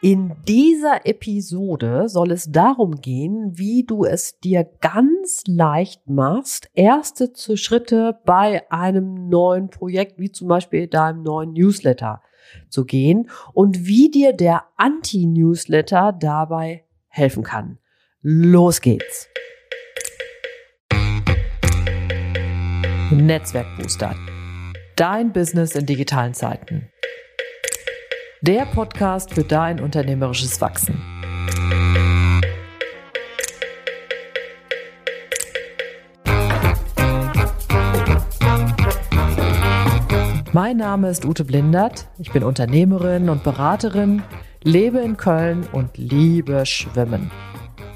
in dieser Episode soll es darum gehen, wie du es dir ganz leicht machst, erste Schritte bei einem neuen Projekt, wie zum Beispiel deinem neuen Newsletter zu gehen und wie dir der Anti-Newsletter dabei helfen kann. Los geht's! Netzwerkbooster. Dein Business in digitalen Zeiten. Der Podcast für dein unternehmerisches Wachsen. Mein Name ist Ute Blindert. Ich bin Unternehmerin und Beraterin, lebe in Köln und liebe Schwimmen.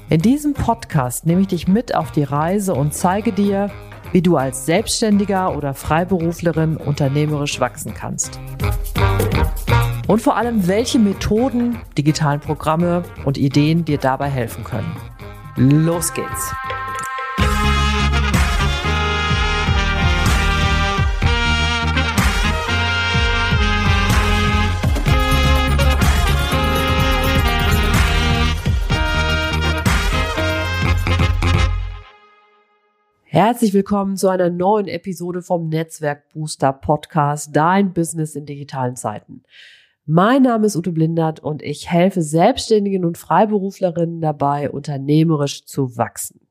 In diesem Podcast nehme ich dich mit auf die Reise und zeige dir, wie du als Selbstständiger oder Freiberuflerin unternehmerisch wachsen kannst. Und vor allem, welche Methoden, digitalen Programme und Ideen dir dabei helfen können. Los geht's! Herzlich willkommen zu einer neuen Episode vom Netzwerk Booster Podcast, dein Business in digitalen Zeiten. Mein Name ist Ute Blindert und ich helfe Selbstständigen und Freiberuflerinnen dabei, unternehmerisch zu wachsen.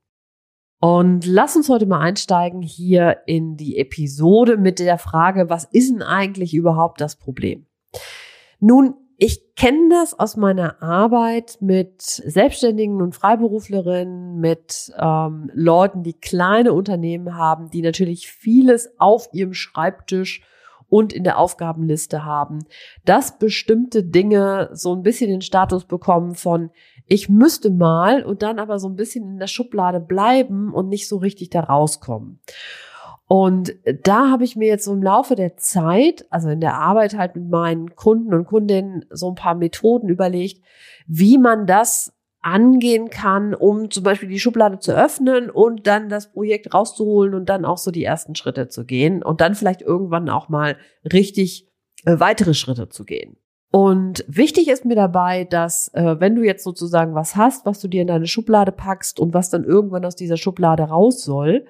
Und lass uns heute mal einsteigen hier in die Episode mit der Frage, was ist denn eigentlich überhaupt das Problem? Nun, ich kenne das aus meiner Arbeit mit Selbstständigen und Freiberuflerinnen, mit ähm, Leuten, die kleine Unternehmen haben, die natürlich vieles auf ihrem Schreibtisch und in der Aufgabenliste haben, dass bestimmte Dinge so ein bisschen den Status bekommen von ich müsste mal und dann aber so ein bisschen in der Schublade bleiben und nicht so richtig da rauskommen. Und da habe ich mir jetzt so im Laufe der Zeit, also in der Arbeit halt mit meinen Kunden und Kundinnen so ein paar Methoden überlegt, wie man das angehen kann, um zum Beispiel die Schublade zu öffnen und dann das Projekt rauszuholen und dann auch so die ersten Schritte zu gehen und dann vielleicht irgendwann auch mal richtig äh, weitere Schritte zu gehen. Und wichtig ist mir dabei, dass äh, wenn du jetzt sozusagen was hast, was du dir in deine Schublade packst und was dann irgendwann aus dieser Schublade raus soll,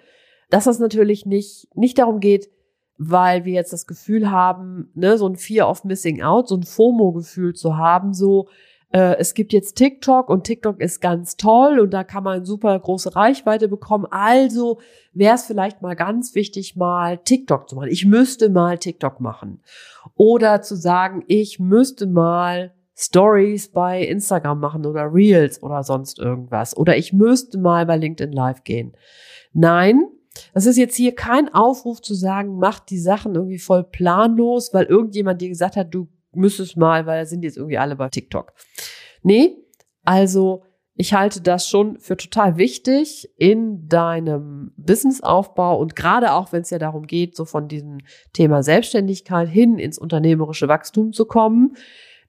dass das natürlich nicht, nicht darum geht, weil wir jetzt das Gefühl haben, ne, so ein Fear of Missing Out, so ein FOMO-Gefühl zu haben, so, äh, es gibt jetzt TikTok und TikTok ist ganz toll und da kann man super große Reichweite bekommen. Also wäre es vielleicht mal ganz wichtig, mal TikTok zu machen. Ich müsste mal TikTok machen. Oder zu sagen, ich müsste mal Stories bei Instagram machen oder Reels oder sonst irgendwas. Oder ich müsste mal bei LinkedIn Live gehen. Nein, das ist jetzt hier kein Aufruf zu sagen, mach die Sachen irgendwie voll planlos, weil irgendjemand dir gesagt hat, du müsstest mal, weil da sind jetzt irgendwie alle bei TikTok. Nee, also ich halte das schon für total wichtig in deinem Businessaufbau und gerade auch, wenn es ja darum geht, so von diesem Thema Selbstständigkeit hin ins unternehmerische Wachstum zu kommen,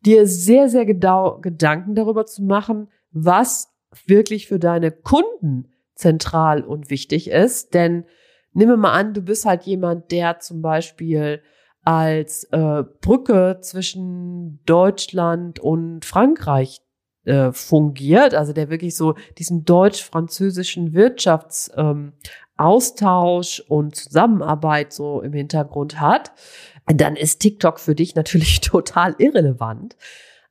dir sehr, sehr Gedanken darüber zu machen, was wirklich für deine Kunden zentral und wichtig ist. Denn nimm mal an, du bist halt jemand, der zum Beispiel als äh, Brücke zwischen Deutschland und Frankreich äh, fungiert, also der wirklich so diesen deutsch-französischen Wirtschaftsaustausch ähm, und Zusammenarbeit so im Hintergrund hat, dann ist TikTok für dich natürlich total irrelevant.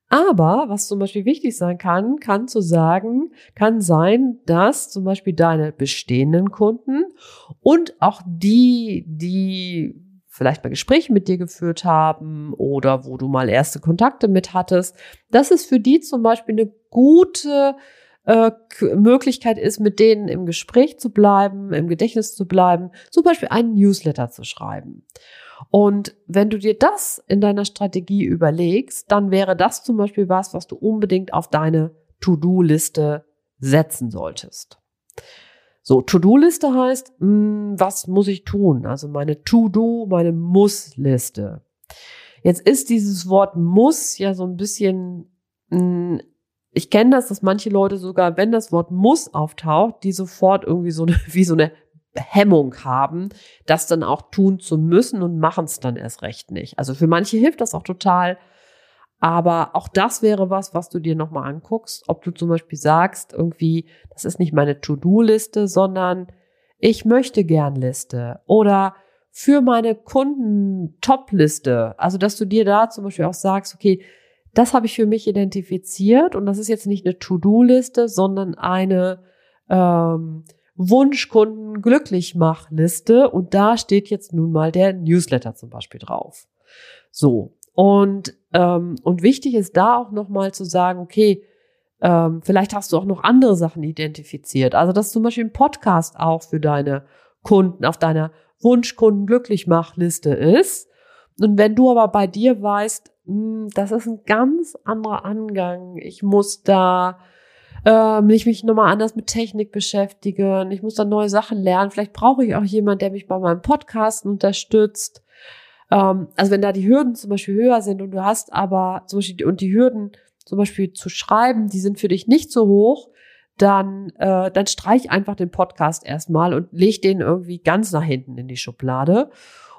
Aber was zum Beispiel wichtig sein kann, kann zu sagen, kann sein, dass zum Beispiel deine bestehenden Kunden und auch die, die vielleicht mal Gespräche mit dir geführt haben oder wo du mal erste Kontakte mit hattest, dass es für die zum Beispiel eine gute äh, Möglichkeit ist, mit denen im Gespräch zu bleiben, im Gedächtnis zu bleiben, zum Beispiel einen Newsletter zu schreiben. Und wenn du dir das in deiner Strategie überlegst, dann wäre das zum Beispiel was, was du unbedingt auf deine To-Do-Liste setzen solltest. So, To-Do-Liste heißt, mh, hm, was muss ich tun? Also meine To-Do, meine Muss-Liste. Jetzt ist dieses Wort muss ja so ein bisschen, mh, hm, ich kenne das, dass manche Leute sogar, wenn das Wort muss auftaucht, die sofort irgendwie so eine, wie so eine Hemmung haben, das dann auch tun zu müssen und machen es dann erst recht nicht. Also für manche hilft das auch total, aber auch das wäre was, was du dir nochmal anguckst, ob du zum Beispiel sagst, irgendwie, das ist nicht meine To-Do-Liste, sondern ich möchte gern Liste. Oder für meine Kunden Top-Liste. Also, dass du dir da zum Beispiel auch sagst, okay, das habe ich für mich identifiziert. Und das ist jetzt nicht eine To-Do-Liste, sondern eine ähm, Wunschkunden glücklich mach Liste und da steht jetzt nun mal der Newsletter zum Beispiel drauf. So, und, ähm, und wichtig ist da auch nochmal zu sagen, okay, ähm, vielleicht hast du auch noch andere Sachen identifiziert. Also, dass zum Beispiel ein Podcast auch für deine Kunden auf deiner Wunschkunden glücklich mach Liste ist. Und wenn du aber bei dir weißt, mh, hm, das ist ein ganz anderer Angang, ich muss da ähm, ich mich nochmal anders mit Technik beschäftigen, ich muss da neue Sachen lernen, vielleicht brauche ich auch jemand, der mich bei meinem Podcasten unterstützt. Ähm, also wenn da die Hürden zum Beispiel höher sind und du hast aber zum Beispiel und die Hürden zum Beispiel zu schreiben, die sind für dich nicht so hoch, dann, äh, dann streich einfach den Podcast erstmal und leg den irgendwie ganz nach hinten in die Schublade.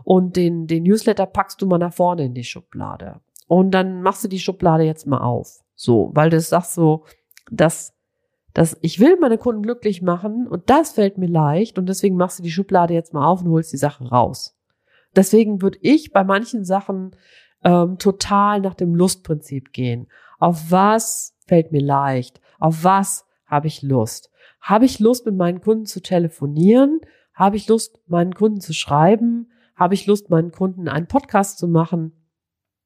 Und den, den Newsletter packst du mal nach vorne in die Schublade. Und dann machst du die Schublade jetzt mal auf. So, weil du sagst so, dass, dass ich will meine Kunden glücklich machen und das fällt mir leicht und deswegen machst du die Schublade jetzt mal auf und holst die Sachen raus. Deswegen würde ich bei manchen Sachen ähm, total nach dem Lustprinzip gehen. Auf was fällt mir leicht? Auf was habe ich Lust? Habe ich Lust, mit meinen Kunden zu telefonieren? Habe ich Lust, meinen Kunden zu schreiben? Habe ich Lust, meinen Kunden einen Podcast zu machen?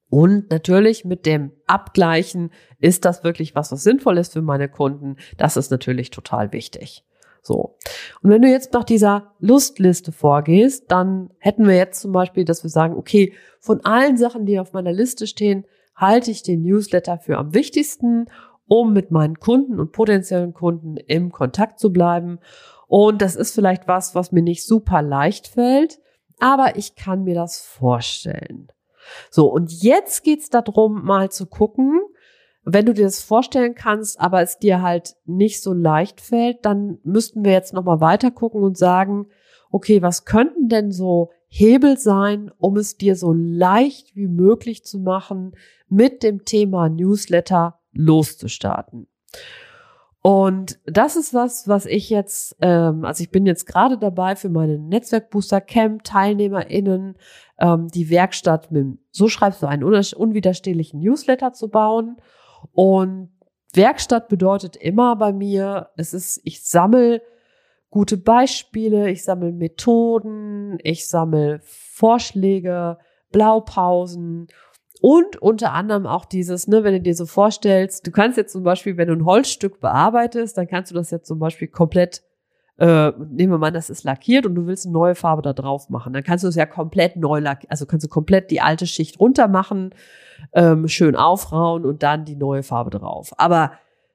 Und natürlich mit dem Abgleichen, ist das wirklich was, was sinnvoll ist für meine Kunden? Das ist natürlich total wichtig. So. Und wenn du jetzt nach dieser Lustliste vorgehst, dann hätten wir jetzt zum Beispiel, dass wir sagen, okay, von allen Sachen, die auf meiner Liste stehen, halte ich den Newsletter für am wichtigsten, um mit meinen Kunden und potenziellen Kunden im Kontakt zu bleiben. Und das ist vielleicht was, was mir nicht super leicht fällt, aber ich kann mir das vorstellen. So, und jetzt geht's darum, mal zu gucken, wenn du dir das vorstellen kannst, aber es dir halt nicht so leicht fällt, dann müssten wir jetzt nochmal weiter gucken und sagen, okay, was könnten denn so Hebel sein, um es dir so leicht wie möglich zu machen, mit dem Thema Newsletter loszustarten? Und das ist was, was ich jetzt, ähm, also ich bin jetzt gerade dabei für meine Netzwerkbooster Camp TeilnehmerInnen ähm, die Werkstatt mit, so schreibst du einen unwiderstehlichen Newsletter zu bauen. Und Werkstatt bedeutet immer bei mir, es ist, ich sammle gute Beispiele, ich sammle Methoden, ich sammle Vorschläge, Blaupausen und unter anderem auch dieses, ne, wenn du dir so vorstellst, du kannst jetzt zum Beispiel, wenn du ein Holzstück bearbeitest, dann kannst du das jetzt zum Beispiel komplett äh, nehmen wir mal, das ist lackiert und du willst eine neue Farbe da drauf machen. Dann kannst du es ja komplett neu lackieren, also kannst du komplett die alte Schicht runter machen, ähm, schön aufrauen und dann die neue Farbe drauf. Aber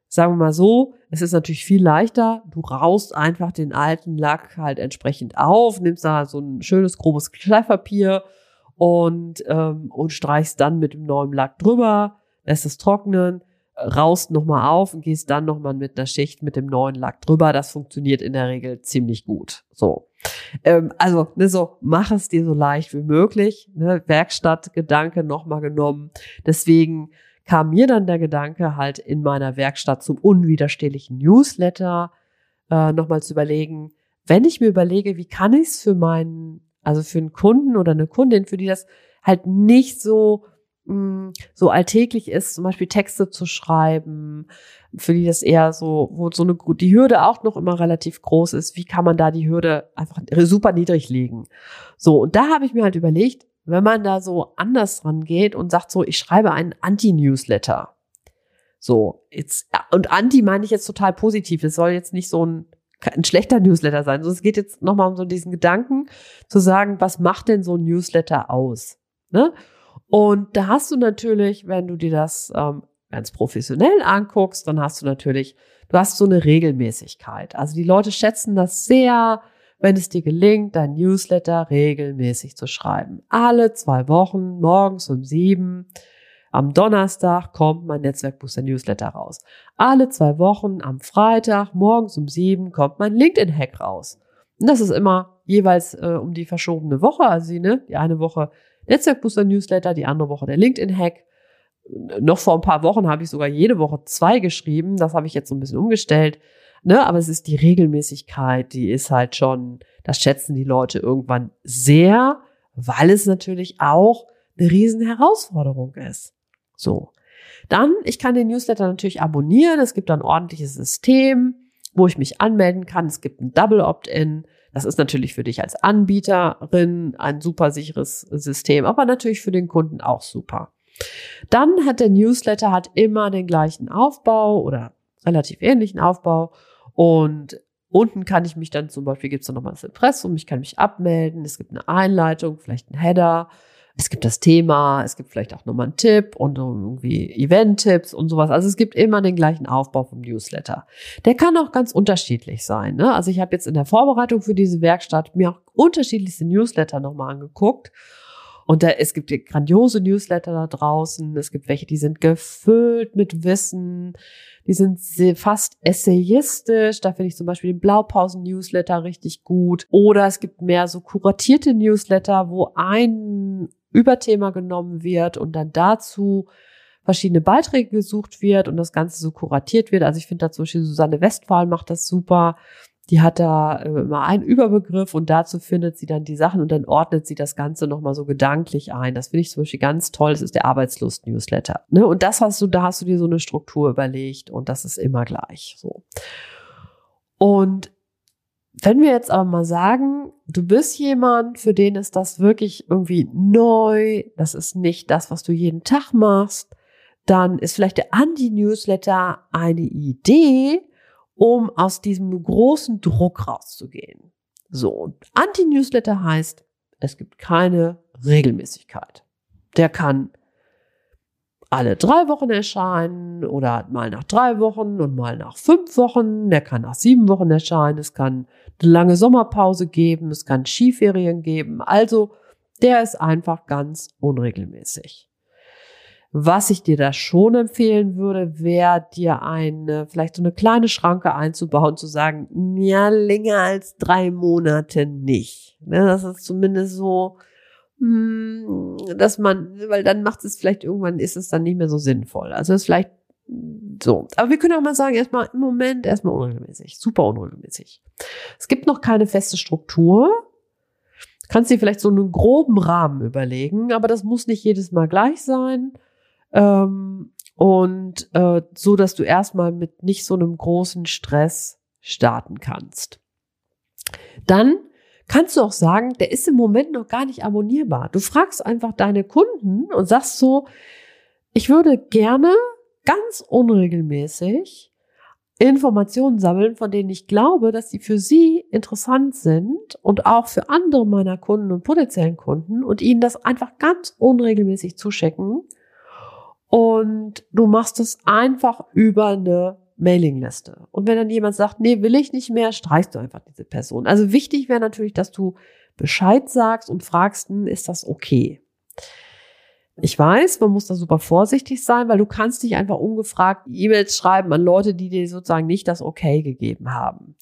sagen wir mal so, es ist natürlich viel leichter. Du raust einfach den alten Lack halt entsprechend auf, nimmst da so ein schönes grobes Schleifpapier und, ähm, und streichst dann mit dem neuen Lack drüber, lässt es trocknen, raust nochmal auf und gehst dann nochmal mit einer Schicht mit dem neuen Lack drüber. Das funktioniert in der Regel ziemlich gut. So. Ähm, also, ne, so, mach es dir so leicht wie möglich. Ne, Werkstattgedanke nochmal genommen. Deswegen kam mir dann der Gedanke, halt in meiner Werkstatt zum unwiderstehlichen Newsletter äh, nochmal zu überlegen, wenn ich mir überlege, wie kann ich es für meinen, also für einen Kunden oder eine Kundin, für die das halt nicht so so alltäglich ist, zum Beispiel Texte zu schreiben, für die das eher so, wo so eine die Hürde auch noch immer relativ groß ist, wie kann man da die Hürde einfach super niedrig legen? So, und da habe ich mir halt überlegt, wenn man da so anders dran geht und sagt so, ich schreibe einen Anti-Newsletter. So, jetzt, und Anti meine ich jetzt total positiv. Es soll jetzt nicht so ein, ein schlechter Newsletter sein. So, es geht jetzt nochmal um so diesen Gedanken zu sagen, was macht denn so ein Newsletter aus? Ne? Und da hast du natürlich, wenn du dir das ähm, ganz professionell anguckst, dann hast du natürlich, du hast so eine Regelmäßigkeit. Also die Leute schätzen das sehr, wenn es dir gelingt, dein Newsletter regelmäßig zu schreiben. Alle zwei Wochen, morgens um sieben. Am Donnerstag kommt mein Netzwerkbooster Newsletter raus. Alle zwei Wochen am Freitag morgens um sieben kommt mein LinkedIn-Hack raus. Und das ist immer jeweils äh, um die verschobene Woche. Also ne, die eine Woche Netzwerkbooster Newsletter, die andere Woche der LinkedIn-Hack. Noch vor ein paar Wochen habe ich sogar jede Woche zwei geschrieben. Das habe ich jetzt so ein bisschen umgestellt. Ne, aber es ist die Regelmäßigkeit, die ist halt schon, das schätzen die Leute irgendwann sehr, weil es natürlich auch eine riesen Herausforderung ist. So. Dann, ich kann den Newsletter natürlich abonnieren. Es gibt ein ordentliches System, wo ich mich anmelden kann. Es gibt ein Double Opt-in. Das ist natürlich für dich als Anbieterin ein super sicheres System, aber natürlich für den Kunden auch super. Dann hat der Newsletter hat immer den gleichen Aufbau oder relativ ähnlichen Aufbau und unten kann ich mich dann zum Beispiel, gibt es dann nochmal das Impressum, ich kann mich abmelden, es gibt eine Einleitung, vielleicht ein Header, es gibt das Thema, es gibt vielleicht auch nochmal einen Tipp und irgendwie Event-Tipps und sowas. Also es gibt immer den gleichen Aufbau vom Newsletter. Der kann auch ganz unterschiedlich sein. Ne? Also ich habe jetzt in der Vorbereitung für diese Werkstatt mir auch unterschiedlichste Newsletter nochmal angeguckt und da, es gibt grandiose Newsletter da draußen. Es gibt welche, die sind gefüllt mit Wissen. Die sind fast essayistisch. Da finde ich zum Beispiel den Blaupausen-Newsletter richtig gut. Oder es gibt mehr so kuratierte Newsletter, wo ein Überthema genommen wird und dann dazu verschiedene Beiträge gesucht wird und das Ganze so kuratiert wird. Also ich finde da zum Beispiel Susanne Westphal macht das super. Die hat da äh, immer einen Überbegriff und dazu findet sie dann die Sachen und dann ordnet sie das Ganze nochmal so gedanklich ein. Das finde ich zum Beispiel ganz toll. Das ist der Arbeitslust-Newsletter. Ne? Und das hast du, da hast du dir so eine Struktur überlegt und das ist immer gleich so. Und wenn wir jetzt aber mal sagen, du bist jemand, für den ist das wirklich irgendwie neu, das ist nicht das, was du jeden Tag machst, dann ist vielleicht der Anti-Newsletter eine Idee, um aus diesem großen Druck rauszugehen. So, Anti-Newsletter heißt, es gibt keine Regelmäßigkeit. Der kann alle drei Wochen erscheinen oder mal nach drei Wochen und mal nach fünf Wochen. Der kann nach sieben Wochen erscheinen. Es kann eine lange Sommerpause geben. Es kann Skiferien geben. Also, der ist einfach ganz unregelmäßig. Was ich dir da schon empfehlen würde, wäre dir eine, vielleicht so eine kleine Schranke einzubauen, zu sagen, ja, länger als drei Monate nicht. Ne, das ist zumindest so, dass man, weil dann macht es vielleicht irgendwann, ist es dann nicht mehr so sinnvoll. Also ist vielleicht so. Aber wir können auch mal sagen, erstmal im Moment erstmal unregelmäßig, super unregelmäßig. Es gibt noch keine feste Struktur. Kannst dir vielleicht so einen groben Rahmen überlegen, aber das muss nicht jedes Mal gleich sein. Ähm, und äh, so, dass du erstmal mit nicht so einem großen Stress starten kannst. Dann kannst du auch sagen, der ist im Moment noch gar nicht abonnierbar. Du fragst einfach deine Kunden und sagst so, ich würde gerne ganz unregelmäßig Informationen sammeln, von denen ich glaube, dass sie für sie interessant sind und auch für andere meiner Kunden und potenziellen Kunden und ihnen das einfach ganz unregelmäßig zuschicken und du machst es einfach über eine Mailingliste. Und wenn dann jemand sagt, nee, will ich nicht mehr, streichst du einfach diese Person. Also wichtig wäre natürlich, dass du Bescheid sagst und fragst, hm, ist das okay? Ich weiß, man muss da super vorsichtig sein, weil du kannst nicht einfach ungefragt E-Mails schreiben an Leute, die dir sozusagen nicht das Okay gegeben haben.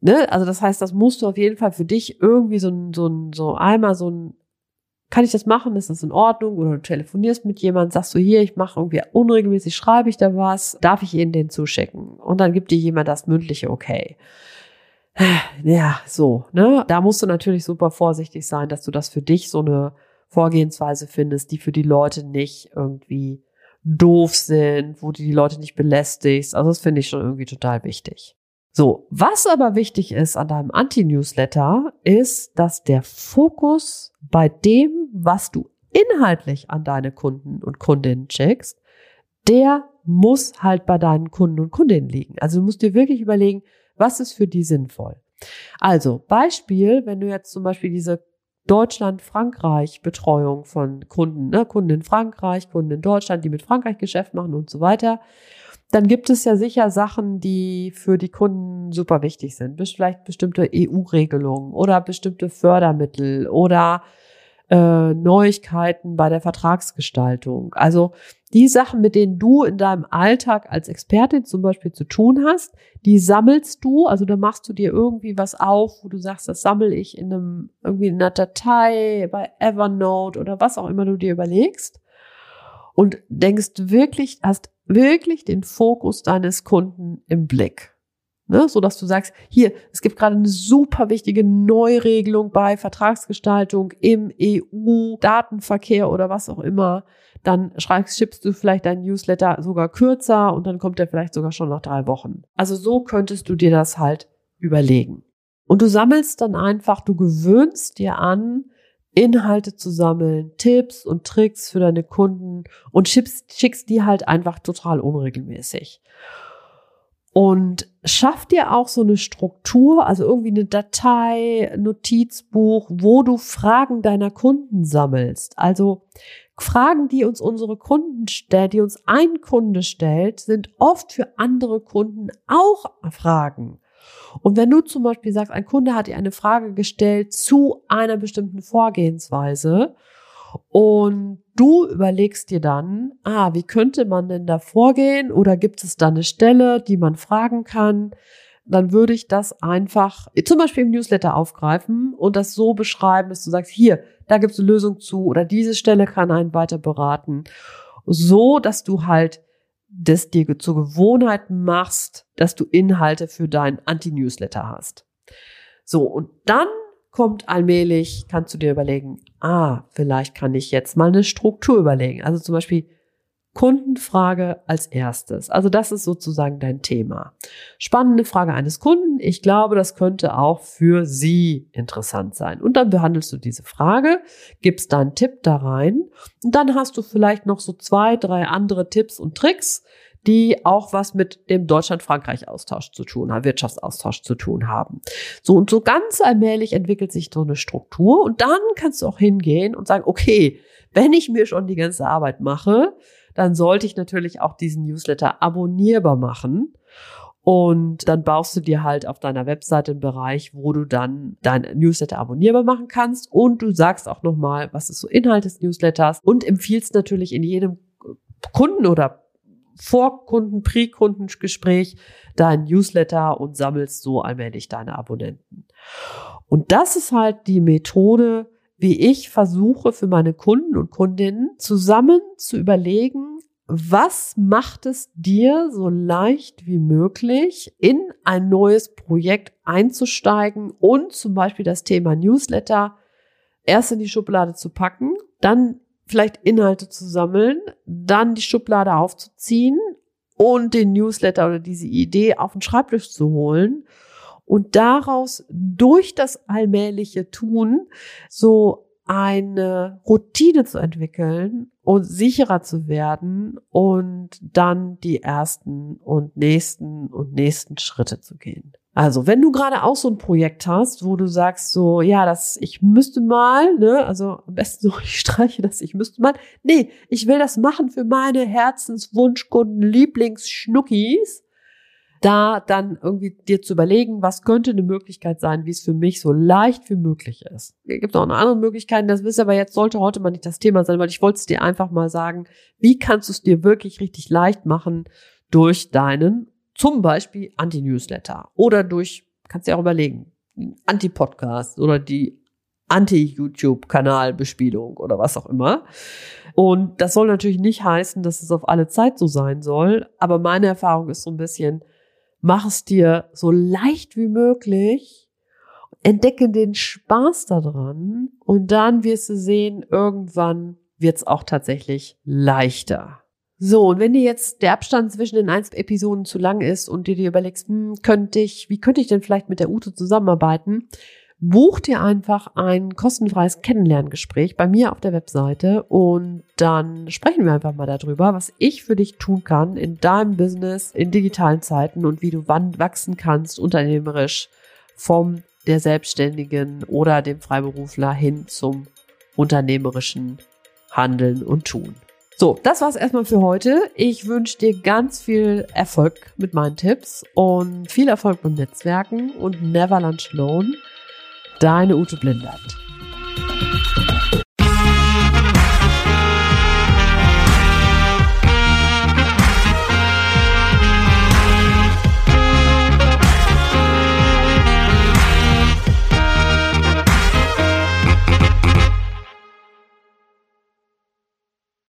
Ne? Also das heißt, das musst du auf jeden Fall für dich irgendwie so ein, so ein, so einmal so ein, kann ich das machen? Ist das in Ordnung? Oder du telefonierst mit jemandem, sagst du hier, ich mache irgendwie unregelmäßig, schreibe ich da was, darf ich Ihnen den zuschicken? Und dann gibt dir jemand das mündliche Okay. Ja, so, ne? Da musst du natürlich super vorsichtig sein, dass du das für dich so eine Vorgehensweise findest, die für die Leute nicht irgendwie doof sind, wo du die Leute nicht belästigst. Also das finde ich schon irgendwie total wichtig. So, was aber wichtig ist an deinem Anti-Newsletter, ist, dass der Fokus bei dem, was du inhaltlich an deine Kunden und Kundinnen schickst, der muss halt bei deinen Kunden und Kundinnen liegen. Also du musst dir wirklich überlegen, was ist für die sinnvoll. Also Beispiel, wenn du jetzt zum Beispiel diese Deutschland-Frankreich-Betreuung von Kunden, ne, Kunden in Frankreich, Kunden in Deutschland, die mit Frankreich Geschäft machen und so weiter, dann gibt es ja sicher Sachen, die für die Kunden super wichtig sind. Vielleicht bestimmte EU-Regelungen oder bestimmte Fördermittel oder äh, Neuigkeiten bei der Vertragsgestaltung. Also die Sachen, mit denen du in deinem Alltag als Expertin zum Beispiel zu tun hast, die sammelst du, also da machst du dir irgendwie was auf, wo du sagst, das sammle ich in einem, irgendwie in einer Datei, bei Evernote oder was auch immer du dir überlegst. Und denkst wirklich, hast wirklich den Fokus deines Kunden im Blick. Ne, so dass du sagst, hier, es gibt gerade eine super wichtige Neuregelung bei Vertragsgestaltung im EU-Datenverkehr oder was auch immer. Dann schreibst, schippst du vielleicht deinen Newsletter sogar kürzer und dann kommt der vielleicht sogar schon nach drei Wochen. Also so könntest du dir das halt überlegen. Und du sammelst dann einfach, du gewöhnst dir an, Inhalte zu sammeln, Tipps und Tricks für deine Kunden und schickst, schickst die halt einfach total unregelmäßig und schaff dir auch so eine Struktur, also irgendwie eine Datei, Notizbuch, wo du Fragen deiner Kunden sammelst. Also Fragen, die uns unsere Kunden stellen, die uns ein Kunde stellt, sind oft für andere Kunden auch Fragen. Und wenn du zum Beispiel sagst, ein Kunde hat dir eine Frage gestellt zu einer bestimmten Vorgehensweise und du überlegst dir dann, ah, wie könnte man denn da vorgehen oder gibt es da eine Stelle, die man fragen kann? Dann würde ich das einfach zum Beispiel im Newsletter aufgreifen und das so beschreiben, dass du sagst, hier, da gibt es eine Lösung zu oder diese Stelle kann einen weiter beraten. So, dass du halt das dir zur Gewohnheit machst, dass du Inhalte für deinen Anti-Newsletter hast. So, und dann kommt allmählich, kannst du dir überlegen, ah, vielleicht kann ich jetzt mal eine Struktur überlegen. Also zum Beispiel Kundenfrage als erstes. Also das ist sozusagen dein Thema. Spannende Frage eines Kunden. Ich glaube, das könnte auch für Sie interessant sein. Und dann behandelst du diese Frage, gibst deinen Tipp da rein und dann hast du vielleicht noch so zwei, drei andere Tipps und Tricks, die auch was mit dem Deutschland-Frankreich-Austausch zu tun haben, Wirtschaftsaustausch zu tun haben. So und so ganz allmählich entwickelt sich so eine Struktur und dann kannst du auch hingehen und sagen, okay, wenn ich mir schon die ganze Arbeit mache, dann sollte ich natürlich auch diesen Newsletter abonnierbar machen. Und dann baust du dir halt auf deiner Webseite einen Bereich, wo du dann dein Newsletter abonnierbar machen kannst. Und du sagst auch nochmal, was ist so Inhalt des Newsletters und empfiehlst natürlich in jedem Kunden oder Vorkunden, Pre-Kundengespräch dein Newsletter und sammelst so allmählich deine Abonnenten. Und das ist halt die Methode, wie ich versuche für meine Kunden und Kundinnen zusammen zu überlegen, was macht es dir so leicht wie möglich, in ein neues Projekt einzusteigen und zum Beispiel das Thema Newsletter erst in die Schublade zu packen, dann vielleicht Inhalte zu sammeln, dann die Schublade aufzuziehen und den Newsletter oder diese Idee auf den Schreibtisch zu holen und daraus durch das allmähliche Tun so eine Routine zu entwickeln und sicherer zu werden und dann die ersten und nächsten und nächsten Schritte zu gehen. Also, wenn du gerade auch so ein Projekt hast, wo du sagst so, ja, das, ich müsste mal, ne, also am besten so, ich streiche das, ich müsste mal, nee, ich will das machen für meine Herzenswunschkunden, Lieblingsschnuckis, da dann irgendwie dir zu überlegen, was könnte eine Möglichkeit sein, wie es für mich so leicht wie möglich ist. Es gibt auch eine andere Möglichkeit, das wisst aber jetzt sollte heute mal nicht das Thema sein, weil ich wollte es dir einfach mal sagen, wie kannst du es dir wirklich richtig leicht machen durch deinen zum Beispiel Anti-Newsletter oder durch, kannst du dir auch überlegen, Anti-Podcast oder die Anti-YouTube-Kanalbespielung oder was auch immer. Und das soll natürlich nicht heißen, dass es auf alle Zeit so sein soll, aber meine Erfahrung ist so ein bisschen, mach es dir so leicht wie möglich, entdecke den Spaß daran und dann wirst du sehen, irgendwann wird es auch tatsächlich leichter. So, und wenn dir jetzt der Abstand zwischen den einzelnen Episoden zu lang ist und dir dir überlegst, hm, könnte ich, wie könnte ich denn vielleicht mit der Ute zusammenarbeiten, buch dir einfach ein kostenfreies Kennenlerngespräch bei mir auf der Webseite und dann sprechen wir einfach mal darüber, was ich für dich tun kann in deinem Business in digitalen Zeiten und wie du wann wachsen kannst unternehmerisch vom der Selbstständigen oder dem Freiberufler hin zum unternehmerischen Handeln und Tun. So, das war's erstmal für heute. Ich wünsche dir ganz viel Erfolg mit meinen Tipps und viel Erfolg beim Netzwerken und never lunch alone. Deine Ute Blindert.